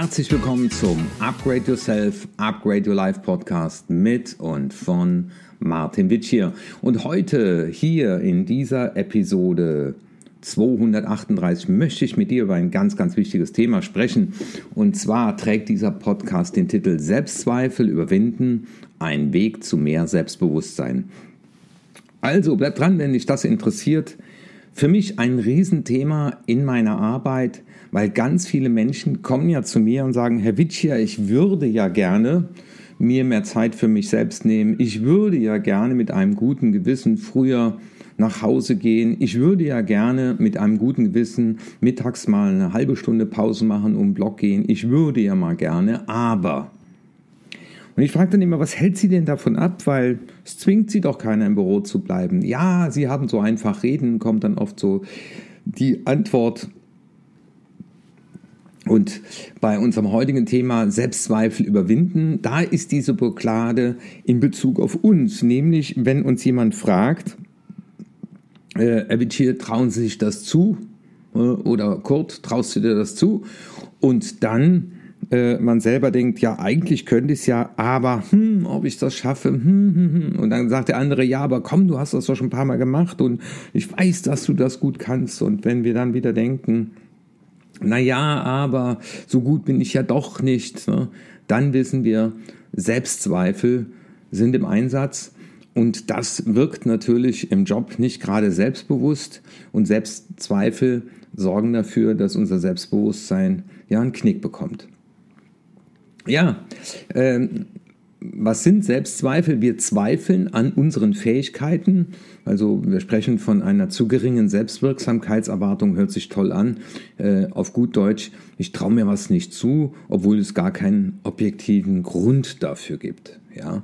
Herzlich willkommen zum Upgrade Yourself, Upgrade Your Life Podcast mit und von Martin Witsch hier. Und heute hier in dieser Episode 238 möchte ich mit dir über ein ganz, ganz wichtiges Thema sprechen. Und zwar trägt dieser Podcast den Titel Selbstzweifel überwinden, ein Weg zu mehr Selbstbewusstsein. Also bleib dran, wenn dich das interessiert. Für mich ein Riesenthema in meiner Arbeit, weil ganz viele Menschen kommen ja zu mir und sagen, Herr Witschia, ich würde ja gerne mir mehr Zeit für mich selbst nehmen. Ich würde ja gerne mit einem guten Gewissen früher nach Hause gehen. Ich würde ja gerne mit einem guten Gewissen mittags mal eine halbe Stunde Pause machen, um Block gehen. Ich würde ja mal gerne, aber. Und ich frage dann immer, was hält sie denn davon ab? Weil es zwingt sie doch keiner im Büro zu bleiben. Ja, sie haben so einfach reden, kommt dann oft so die Antwort. Und bei unserem heutigen Thema Selbstzweifel überwinden, da ist diese Blockade in Bezug auf uns. Nämlich, wenn uns jemand fragt, äh, Avicii, trauen Sie sich das zu? Äh, oder Kurt, traust du dir das zu? Und dann äh, man selber denkt, ja, eigentlich könnte ich es ja, aber hm, ob ich das schaffe, hm, hm, hm. und dann sagt der andere, ja, aber komm, du hast das doch schon ein paar Mal gemacht und ich weiß, dass du das gut kannst. Und wenn wir dann wieder denken, na ja, aber so gut bin ich ja doch nicht, ne? dann wissen wir, Selbstzweifel sind im Einsatz und das wirkt natürlich im Job nicht gerade selbstbewusst und Selbstzweifel sorgen dafür, dass unser Selbstbewusstsein ja einen Knick bekommt. Ja, ähm, was sind Selbstzweifel? Wir zweifeln an unseren Fähigkeiten. Also wir sprechen von einer zu geringen Selbstwirksamkeitserwartung, hört sich toll an. Äh, auf gut Deutsch, ich traue mir was nicht zu, obwohl es gar keinen objektiven Grund dafür gibt. Ja.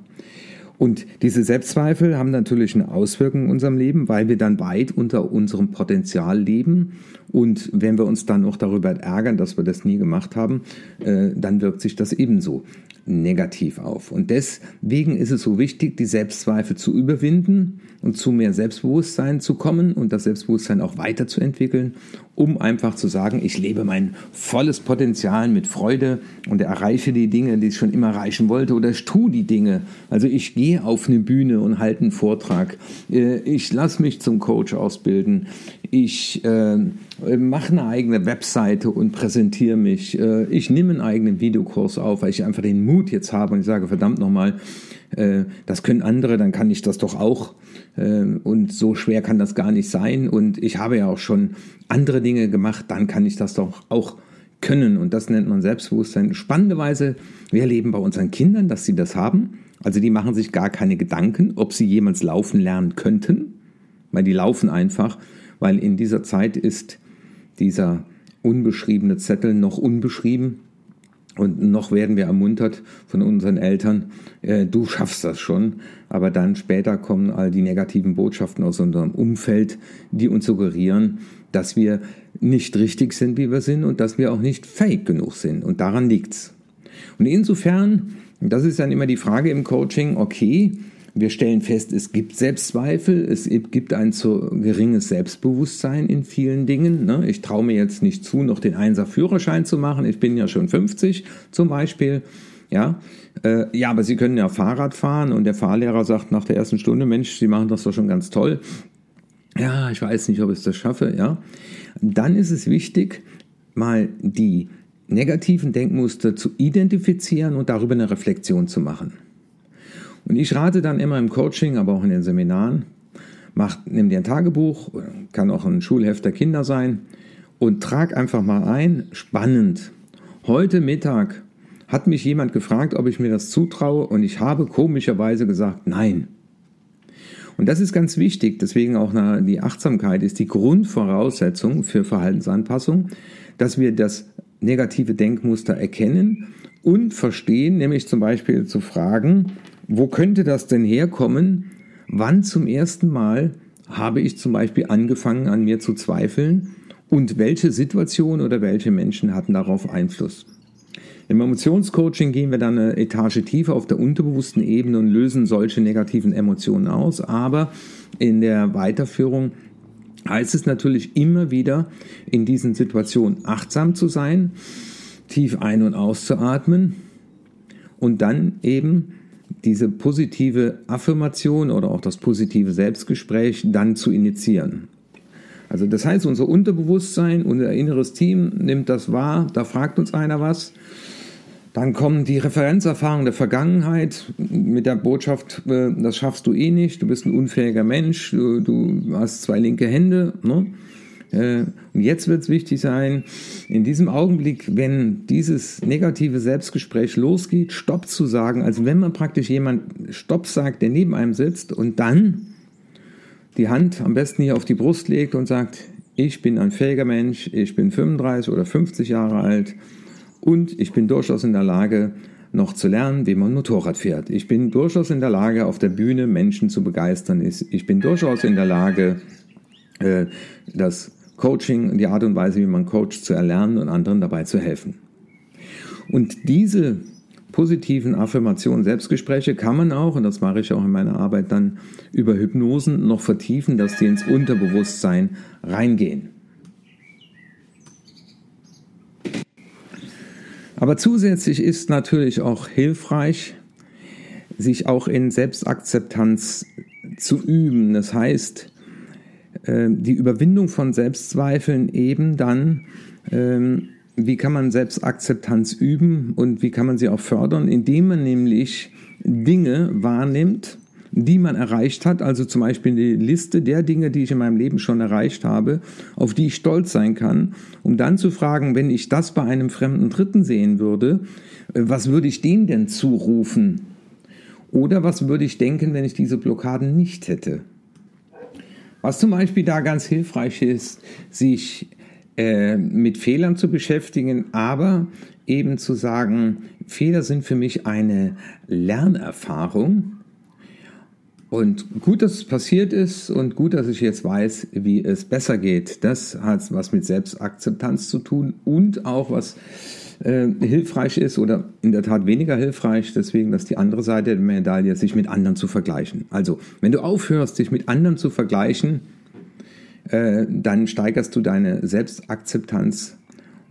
Und diese Selbstzweifel haben natürlich eine Auswirkung in unserem Leben, weil wir dann weit unter unserem Potenzial leben. Und wenn wir uns dann auch darüber ärgern, dass wir das nie gemacht haben, äh, dann wirkt sich das ebenso negativ auf. Und deswegen ist es so wichtig, die Selbstzweifel zu überwinden und zu mehr Selbstbewusstsein zu kommen und das Selbstbewusstsein auch weiterzuentwickeln, um einfach zu sagen, ich lebe mein volles Potenzial mit Freude und erreiche die Dinge, die ich schon immer erreichen wollte oder ich tue die Dinge. Also ich gehe auf eine Bühne und halte einen Vortrag. Äh, ich lasse mich zum Coach ausbilden. Ich äh, mache eine eigene Webseite und präsentiere mich. Äh, ich nehme einen eigenen Videokurs auf, weil ich einfach den Mut jetzt habe und ich sage, verdammt nochmal, äh, das können andere, dann kann ich das doch auch. Äh, und so schwer kann das gar nicht sein. Und ich habe ja auch schon andere Dinge gemacht, dann kann ich das doch auch können. Und das nennt man Selbstbewusstsein. Spannenderweise, wir erleben bei unseren Kindern, dass sie das haben. Also die machen sich gar keine Gedanken, ob sie jemals laufen lernen könnten, weil die laufen einfach, weil in dieser Zeit ist dieser unbeschriebene Zettel noch unbeschrieben und noch werden wir ermuntert von unseren Eltern, äh, du schaffst das schon. Aber dann später kommen all die negativen Botschaften aus unserem Umfeld, die uns suggerieren, dass wir nicht richtig sind, wie wir sind und dass wir auch nicht fähig genug sind. Und daran liegt's. Und insofern, das ist dann immer die Frage im Coaching, okay, wir stellen fest, es gibt Selbstzweifel, es gibt ein zu geringes Selbstbewusstsein in vielen Dingen. Ne? Ich traue mir jetzt nicht zu, noch den Einser-Führerschein zu machen. Ich bin ja schon 50 zum Beispiel. Ja, äh, ja, aber Sie können ja Fahrrad fahren und der Fahrlehrer sagt nach der ersten Stunde, Mensch, Sie machen das doch schon ganz toll. Ja, ich weiß nicht, ob ich das schaffe. Ja, dann ist es wichtig, mal die negativen Denkmuster zu identifizieren und darüber eine Reflexion zu machen. Und ich rate dann immer im Coaching, aber auch in den Seminaren, mach, nimm dir ein Tagebuch, kann auch ein Schulheft der Kinder sein und trag einfach mal ein, spannend. Heute Mittag hat mich jemand gefragt, ob ich mir das zutraue und ich habe komischerweise gesagt, nein. Und das ist ganz wichtig, deswegen auch die Achtsamkeit ist die Grundvoraussetzung für Verhaltensanpassung, dass wir das negative Denkmuster erkennen und verstehen, nämlich zum Beispiel zu fragen, wo könnte das denn herkommen? Wann zum ersten Mal habe ich zum Beispiel angefangen an mir zu zweifeln und welche Situation oder welche Menschen hatten darauf Einfluss? Im Emotionscoaching gehen wir dann eine Etage tiefer auf der unterbewussten Ebene und lösen solche negativen Emotionen aus, aber in der Weiterführung heißt es natürlich immer wieder in diesen Situationen achtsam zu sein tief ein- und auszuatmen und dann eben diese positive Affirmation oder auch das positive Selbstgespräch dann zu initiieren. Also das heißt, unser Unterbewusstsein, unser inneres Team nimmt das wahr, da fragt uns einer was. Dann kommen die Referenzerfahrungen der Vergangenheit mit der Botschaft, äh, das schaffst du eh nicht, du bist ein unfähiger Mensch, du, hast zwei linke Hände. Ne? Äh, und jetzt wird es wichtig sein, in diesem Augenblick, wenn dieses negative Selbstgespräch losgeht, Stopp zu sagen, also wenn man praktisch jemand Stopp sagt, der neben einem sitzt und dann die Hand am besten hier auf die Brust legt und sagt, ich bin ein fähiger Mensch, ich bin 35 oder 50 Jahre alt und ich bin durchaus in der Lage, noch zu lernen, wie man Motorrad fährt. Ich bin durchaus in der Lage, auf der Bühne Menschen zu begeistern. Ich bin durchaus in der Lage, äh, das Coaching, die Art und Weise, wie man coacht, zu erlernen und anderen dabei zu helfen. Und diese positiven Affirmationen, Selbstgespräche kann man auch, und das mache ich auch in meiner Arbeit dann, über Hypnosen noch vertiefen, dass die ins Unterbewusstsein reingehen. Aber zusätzlich ist natürlich auch hilfreich, sich auch in Selbstakzeptanz zu üben. Das heißt, die Überwindung von Selbstzweifeln eben dann ähm, wie kann man Selbstakzeptanz üben und wie kann man sie auch fördern, indem man nämlich Dinge wahrnimmt, die man erreicht hat, also zum Beispiel die Liste der Dinge, die ich in meinem Leben schon erreicht habe, auf die ich stolz sein kann, um dann zu fragen, wenn ich das bei einem fremden Dritten sehen würde, äh, was würde ich dem denn zurufen? Oder was würde ich denken, wenn ich diese Blockaden nicht hätte? Was zum Beispiel da ganz hilfreich ist, sich äh, mit Fehlern zu beschäftigen, aber eben zu sagen, Fehler sind für mich eine Lernerfahrung. Und gut, dass es passiert ist und gut, dass ich jetzt weiß, wie es besser geht. Das hat was mit Selbstakzeptanz zu tun und auch was äh, hilfreich ist oder in der Tat weniger hilfreich, deswegen, dass die andere Seite der Medaille sich mit anderen zu vergleichen. Also, wenn du aufhörst, dich mit anderen zu vergleichen, äh, dann steigerst du deine Selbstakzeptanz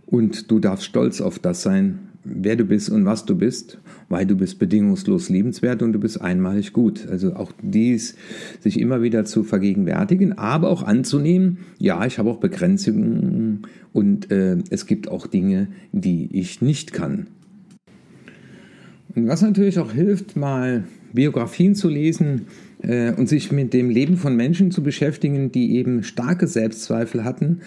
und du darfst stolz auf das sein, wer du bist und was du bist, weil du bist bedingungslos liebenswert und du bist einmalig gut. Also auch dies sich immer wieder zu vergegenwärtigen, aber auch anzunehmen, ja, ich habe auch Begrenzungen und äh, es gibt auch Dinge, die ich nicht kann. Und was natürlich auch hilft, mal Biografien zu lesen, äh, und sich mit dem Leben von Menschen zu beschäftigen, die eben starke Selbstzweifel hatten,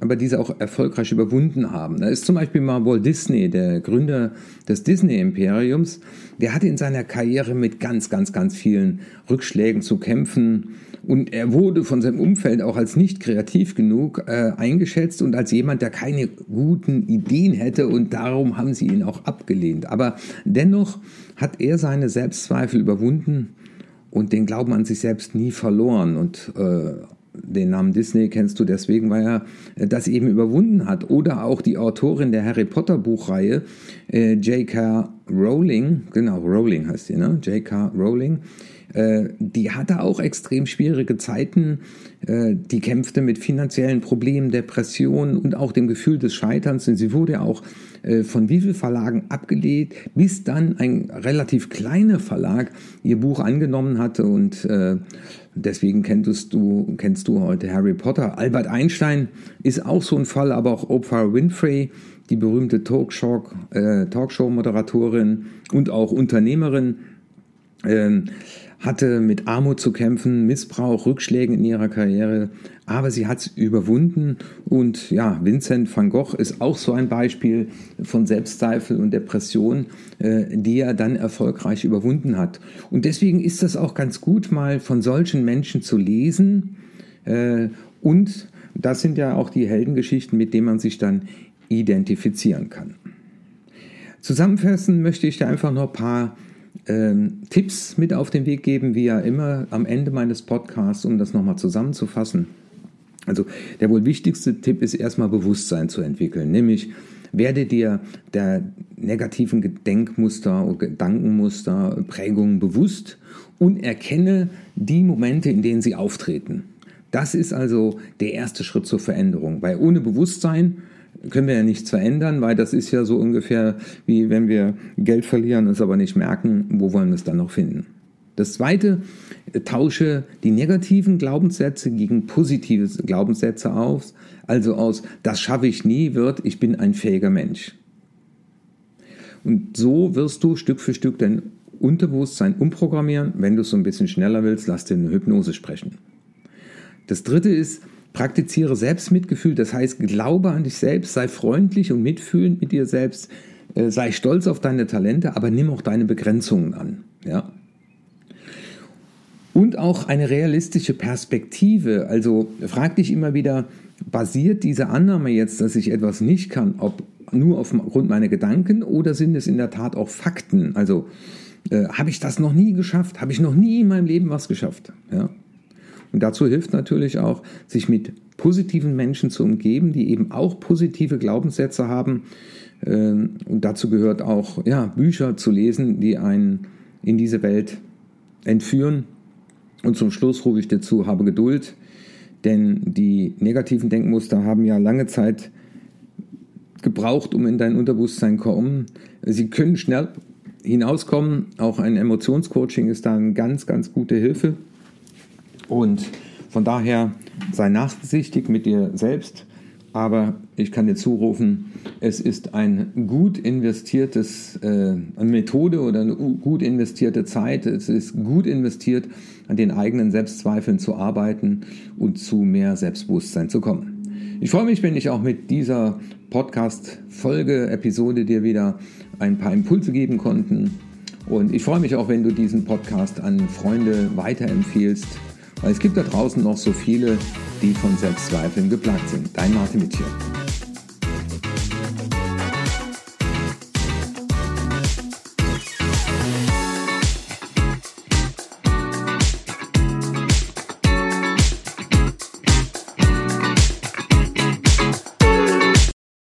aber diese auch erfolgreich überwunden haben. Da ist zum Beispiel mal Walt Disney, der Gründer des Disney-Imperiums, der hatte in seiner Karriere mit ganz, ganz, ganz vielen Rückschlägen zu kämpfen. Und er wurde von seinem Umfeld auch als nicht kreativ genug äh, eingeschätzt und als jemand, der keine guten Ideen hätte und darum haben sie ihn auch abgelehnt. Aber dennoch hat er seine Selbstzweifel überwunden und den Glauben an sich selbst nie verloren. Und äh, den Namen Disney kennst du deswegen, weil er äh, das eben überwunden hat. Oder auch die Autorin der Harry Potter Buchreihe, äh, J.K. Rowling, genau, Rowling heißt sie, ne? J.K. Rowling, die hatte auch extrem schwierige Zeiten. Äh, die kämpfte mit finanziellen Problemen, Depressionen und auch dem Gefühl des Scheiterns. Und sie wurde auch äh, von wie vielen Verlagen abgelehnt, bis dann ein relativ kleiner Verlag ihr Buch angenommen hatte und deswegen kennst du, kennst du heute Harry Potter. Albert Einstein ist auch so ein Fall, aber auch Oprah Winfrey, die berühmte Talkshow-Moderatorin und auch Unternehmerin. Ähm, hatte mit Armut zu kämpfen, Missbrauch, Rückschlägen in ihrer Karriere, aber sie hat es überwunden und ja, Vincent van Gogh ist auch so ein Beispiel von Selbstzweifel und Depression, äh, die er dann erfolgreich überwunden hat. Und deswegen ist das auch ganz gut, mal von solchen Menschen zu lesen äh, und das sind ja auch die Heldengeschichten, mit denen man sich dann identifizieren kann. Zusammenfassen möchte ich da einfach noch ein paar ähm, Tipps mit auf den Weg geben, wie ja immer am Ende meines Podcasts, um das nochmal zusammenzufassen. Also der wohl wichtigste Tipp ist erstmal Bewusstsein zu entwickeln, nämlich werde dir der negativen Gedenkmuster, Gedankenmuster, Prägungen bewusst und erkenne die Momente, in denen sie auftreten. Das ist also der erste Schritt zur Veränderung, weil ohne Bewusstsein können wir ja nichts verändern, weil das ist ja so ungefähr wie wenn wir Geld verlieren, es aber nicht merken, wo wollen wir es dann noch finden. Das zweite, tausche die negativen Glaubenssätze gegen positive Glaubenssätze auf, also aus das schaffe ich nie wird, ich bin ein fähiger Mensch. Und so wirst du Stück für Stück dein Unterbewusstsein umprogrammieren. Wenn du es so ein bisschen schneller willst, lass dir eine Hypnose sprechen. Das dritte ist, praktiziere Selbstmitgefühl, das heißt, glaube an dich selbst, sei freundlich und mitfühlend mit dir selbst, äh, sei stolz auf deine Talente, aber nimm auch deine Begrenzungen an. Ja? Und auch eine realistische Perspektive. Also frag dich immer wieder, basiert diese Annahme jetzt, dass ich etwas nicht kann, ob nur aufgrund meiner Gedanken oder sind es in der Tat auch Fakten? Also äh, habe ich das noch nie geschafft? Habe ich noch nie in meinem Leben was geschafft? Ja? Und dazu hilft natürlich auch, sich mit positiven Menschen zu umgeben, die eben auch positive Glaubenssätze haben. Ähm, und dazu gehört auch ja, Bücher zu lesen, die einen in diese Welt entführen. Und zum Schluss rufe ich dir zu, habe Geduld, denn die negativen Denkmuster haben ja lange Zeit gebraucht, um in dein Unterbewusstsein zu kommen. Sie können schnell hinauskommen. Auch ein Emotionscoaching ist da eine ganz, ganz gute Hilfe. Und von daher sei nachsichtig mit dir selbst. Aber ich kann dir zurufen, es ist ein gut investiertes, äh, eine Methode oder eine gut investierte Zeit. Es ist gut investiert, an den eigenen Selbstzweifeln zu arbeiten und zu mehr Selbstbewusstsein zu kommen. Ich freue mich, wenn ich auch mit dieser Podcast-Folge, Episode dir wieder ein paar Impulse geben konnten. Und ich freue mich auch, wenn du diesen Podcast an Freunde weiterempfiehlst, weil es gibt da draußen noch so viele, die von Selbstzweifeln geplagt sind. Dein Martin Mitchell.